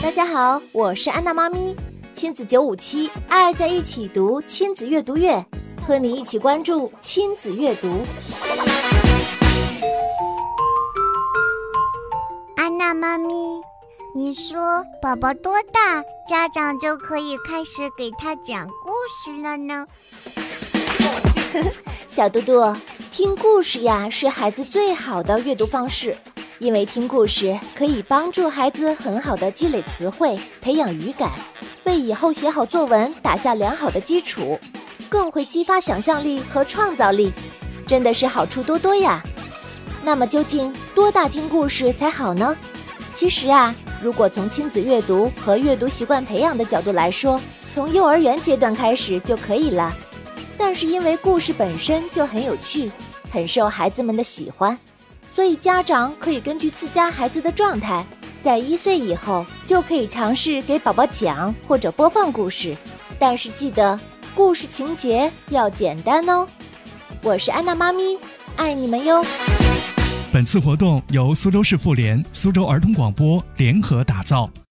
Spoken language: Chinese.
大家好，我是安娜妈咪，亲子九五七，爱在一起读亲子阅读月，和你一起关注亲子阅读。安娜妈咪，你说宝宝多大，家长就可以开始给他讲故事了呢？小嘟嘟，听故事呀，是孩子最好的阅读方式。因为听故事可以帮助孩子很好的积累词汇，培养语感，为以后写好作文打下良好的基础，更会激发想象力和创造力，真的是好处多多呀。那么究竟多大听故事才好呢？其实啊，如果从亲子阅读和阅读习惯培养的角度来说，从幼儿园阶段开始就可以了。但是因为故事本身就很有趣，很受孩子们的喜欢。所以家长可以根据自家孩子的状态，在一岁以后就可以尝试给宝宝讲或者播放故事，但是记得故事情节要简单哦。我是安娜妈咪，爱你们哟。本次活动由苏州市妇联、苏州儿童广播联合打造。